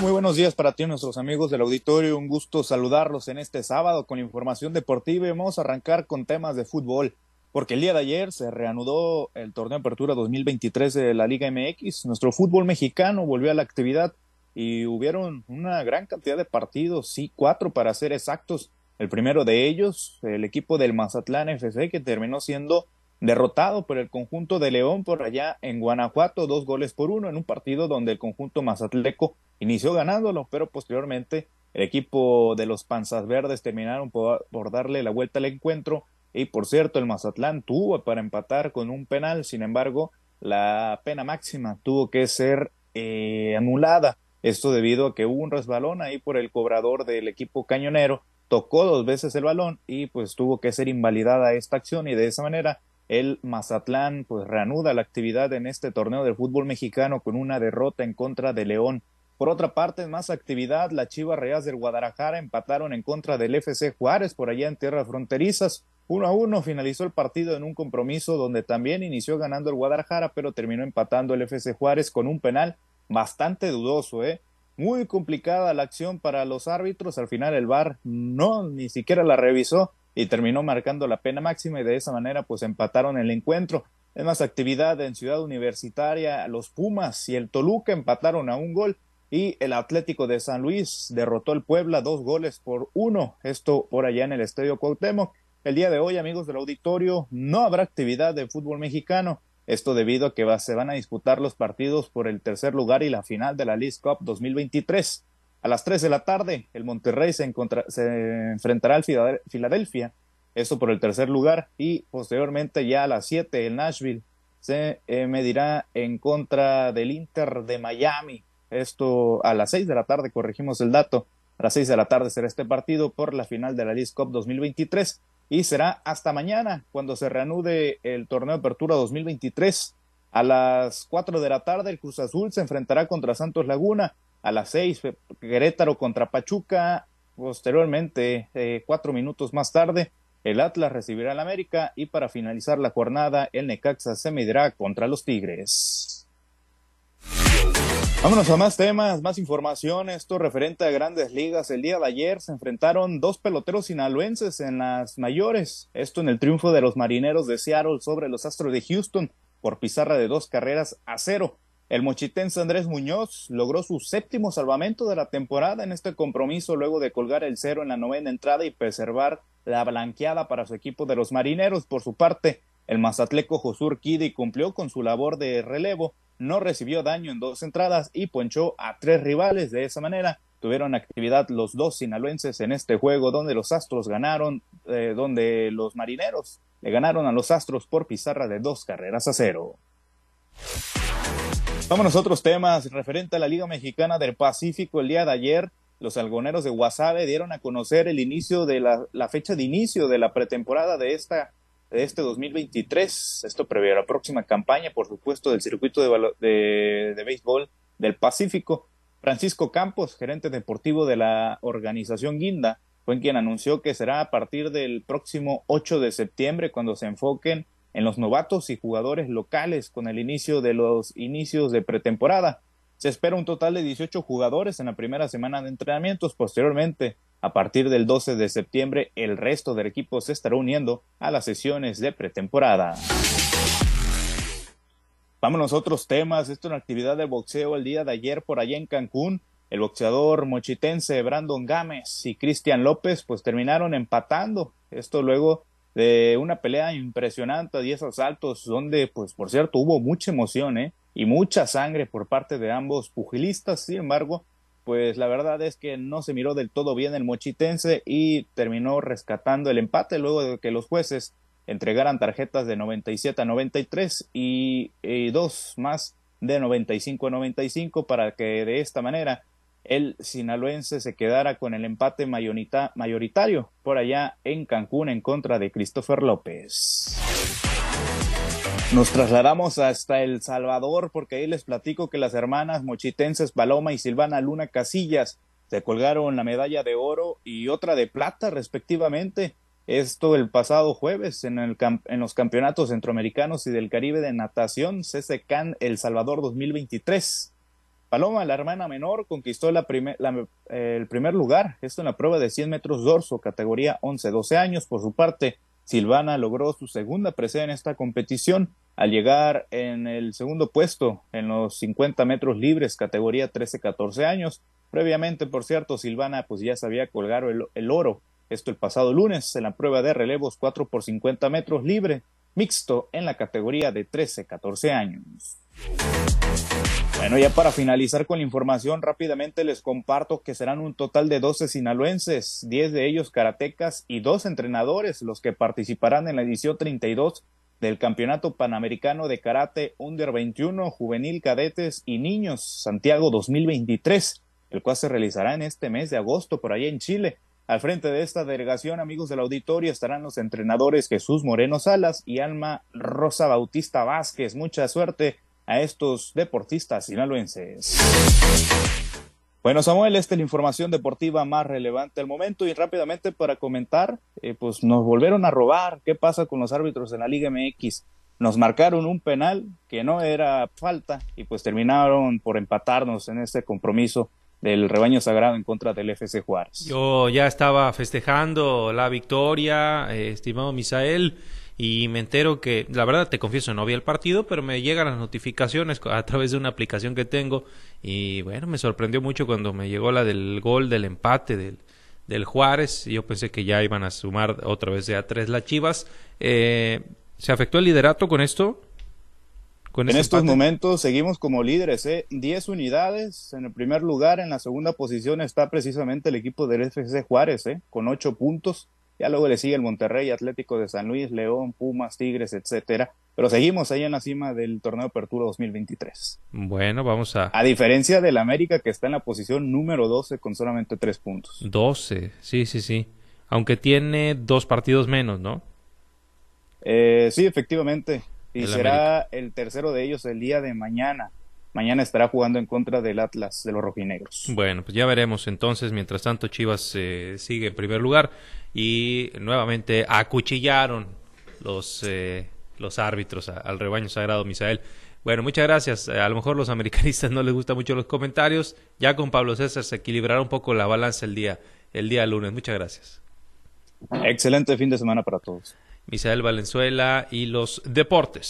Muy buenos días para ti nuestros amigos del auditorio. Un gusto saludarlos en este sábado con información deportiva y vamos a arrancar con temas de fútbol, porque el día de ayer se reanudó el torneo de apertura 2023 de la Liga MX. Nuestro fútbol mexicano volvió a la actividad y hubieron una gran cantidad de partidos, sí, cuatro para ser exactos. El primero de ellos, el equipo del Mazatlán FC, que terminó siendo derrotado por el conjunto de León por allá en Guanajuato, dos goles por uno en un partido donde el conjunto mazatleco inició ganándolo, pero posteriormente el equipo de los Panzas Verdes terminaron por, darle la vuelta al encuentro. Y por cierto el Mazatlán tuvo para empatar con un penal, sin embargo la pena máxima tuvo que ser eh, anulada, esto debido a que hubo un resbalón ahí por el cobrador del equipo cañonero, tocó dos veces el balón y pues tuvo que ser invalidada esta acción y de esa manera el Mazatlán pues reanuda la actividad en este torneo del fútbol mexicano con una derrota en contra de León. Por otra parte, más actividad, las Chivas Reales del Guadalajara empataron en contra del FC Juárez por allá en tierras fronterizas. Uno a uno finalizó el partido en un compromiso donde también inició ganando el Guadalajara, pero terminó empatando el FC Juárez con un penal bastante dudoso, ¿eh? Muy complicada la acción para los árbitros. Al final el VAR no ni siquiera la revisó y terminó marcando la pena máxima y de esa manera pues empataron el encuentro. Es más actividad en Ciudad Universitaria, los Pumas y el Toluca empataron a un gol y el Atlético de San Luis derrotó al Puebla dos goles por uno, esto por allá en el Estadio Cuauhtémoc. El día de hoy, amigos del auditorio, no habrá actividad de fútbol mexicano, esto debido a que se van a disputar los partidos por el tercer lugar y la final de la League Cup 2023. A las 3 de la tarde, el Monterrey se, se enfrentará al Filadelfia, eso por el tercer lugar, y posteriormente ya a las 7 el Nashville se eh, medirá en contra del Inter de Miami. Esto a las 6 de la tarde, corregimos el dato, a las 6 de la tarde será este partido por la final de la League Cup 2023 y será hasta mañana cuando se reanude el torneo de apertura 2023. A las 4 de la tarde el Cruz Azul se enfrentará contra Santos Laguna a las seis, Querétaro contra Pachuca, posteriormente, eh, cuatro minutos más tarde, el Atlas recibirá al América y para finalizar la jornada, el Necaxa se medirá contra los Tigres. Vámonos a más temas, más información. Esto referente a grandes ligas. El día de ayer se enfrentaron dos peloteros sinaloenses en las mayores. Esto en el triunfo de los marineros de Seattle sobre los Astros de Houston por pizarra de dos carreras a cero. El mochitense Andrés Muñoz logró su séptimo salvamento de la temporada en este compromiso luego de colgar el cero en la novena entrada y preservar la blanqueada para su equipo de los marineros. Por su parte, el mazatleco Josur Kidi cumplió con su labor de relevo, no recibió daño en dos entradas y ponchó a tres rivales. De esa manera, tuvieron actividad los dos sinaloenses en este juego donde los Astros ganaron, eh, donde los marineros le ganaron a los Astros por pizarra de dos carreras a cero. Vámonos a otros temas. Referente a la Liga Mexicana del Pacífico, el día de ayer, los algoneros de Guasave dieron a conocer el inicio de la, fecha de inicio de la pretemporada de esta de este 2023. Esto prevé la próxima campaña, por supuesto, del circuito de, de, de béisbol del Pacífico. Francisco Campos, gerente deportivo de la organización Guinda, fue quien anunció que será a partir del próximo 8 de septiembre cuando se enfoquen en los novatos y jugadores locales con el inicio de los inicios de pretemporada. Se espera un total de 18 jugadores en la primera semana de entrenamientos. Posteriormente, a partir del 12 de septiembre, el resto del equipo se estará uniendo a las sesiones de pretemporada. Vámonos a otros temas. Esto es una actividad de boxeo el día de ayer por allá en Cancún. El boxeador mochitense Brandon Gámez y Cristian López pues terminaron empatando. Esto luego de una pelea impresionante, 10 asaltos, donde, pues, por cierto, hubo mucha emoción, ¿eh? Y mucha sangre por parte de ambos pugilistas. Sin embargo, pues la verdad es que no se miró del todo bien el mochitense y terminó rescatando el empate luego de que los jueces entregaran tarjetas de 97 a 93 y, y dos más de 95 a 95 para que de esta manera el sinaloense se quedara con el empate mayoritario por allá en Cancún en contra de Christopher López. Nos trasladamos hasta El Salvador porque ahí les platico que las hermanas mochitenses Paloma y Silvana Luna Casillas se colgaron la medalla de oro y otra de plata respectivamente. Esto el pasado jueves en, el en los campeonatos centroamericanos y del Caribe de natación CCCAN El Salvador 2023. Paloma, la hermana menor, conquistó la el primer lugar, esto en la prueba de 100 metros dorso, categoría 11-12 años. Por su parte, Silvana logró su segunda presea en esta competición al llegar en el segundo puesto en los 50 metros libres, categoría 13-14 años. Previamente, por cierto, Silvana pues ya sabía colgar el, el, oro, esto el pasado lunes, en la prueba de relevos 4 por 50 metros libre, mixto en la categoría de 13-14 años. Bueno, ya para finalizar con la información, rápidamente les comparto que serán un total de 12 sinaloenses, 10 de ellos karatecas y dos entrenadores los que participarán en la edición 32 del Campeonato Panamericano de Karate Under 21, Juvenil Cadetes y Niños Santiago 2023, el cual se realizará en este mes de agosto por allá en Chile. Al frente de esta delegación, amigos del auditorio, estarán los entrenadores Jesús Moreno Salas y Alma Rosa Bautista Vázquez. Mucha suerte a estos deportistas sinaloenses. Bueno, Samuel, esta es la información deportiva más relevante del momento y rápidamente para comentar, eh, pues nos volvieron a robar. ¿Qué pasa con los árbitros en la Liga MX? Nos marcaron un penal que no era falta y pues terminaron por empatarnos en este compromiso del rebaño sagrado en contra del FC Juárez. Yo ya estaba festejando la victoria, eh, estimado Misael y me entero que, la verdad te confieso, no vi el partido, pero me llegan las notificaciones a través de una aplicación que tengo y bueno, me sorprendió mucho cuando me llegó la del gol del empate del, del Juárez. Yo pensé que ya iban a sumar otra vez de a tres las Chivas. Eh, ¿Se afectó el liderato con esto? en estos momentos seguimos como líderes, ¿eh? 10 unidades en el primer lugar, en la segunda posición está precisamente el equipo del FC Juárez, ¿eh? con 8 puntos. Ya luego le sigue el Monterrey, Atlético de San Luis, León, Pumas, Tigres, etcétera. Pero seguimos ahí en la cima del torneo de Apertura 2023. Bueno, vamos a. A diferencia del América, que está en la posición número 12 con solamente 3 puntos. 12, sí, sí, sí. Aunque tiene dos partidos menos, ¿no? Eh, sí, efectivamente. Y será el tercero de ellos el día de mañana mañana estará jugando en contra del Atlas de los rojinegros. Bueno, pues ya veremos entonces. Mientras tanto, Chivas eh, sigue en primer lugar y nuevamente acuchillaron los, eh, los árbitros al rebaño sagrado Misael. Bueno, muchas gracias. A lo mejor los americanistas no les gustan mucho los comentarios. Ya con Pablo César se equilibrará un poco la balanza el día, el día lunes. Muchas gracias. Excelente fin de semana para todos. Misael Valenzuela y los deportes.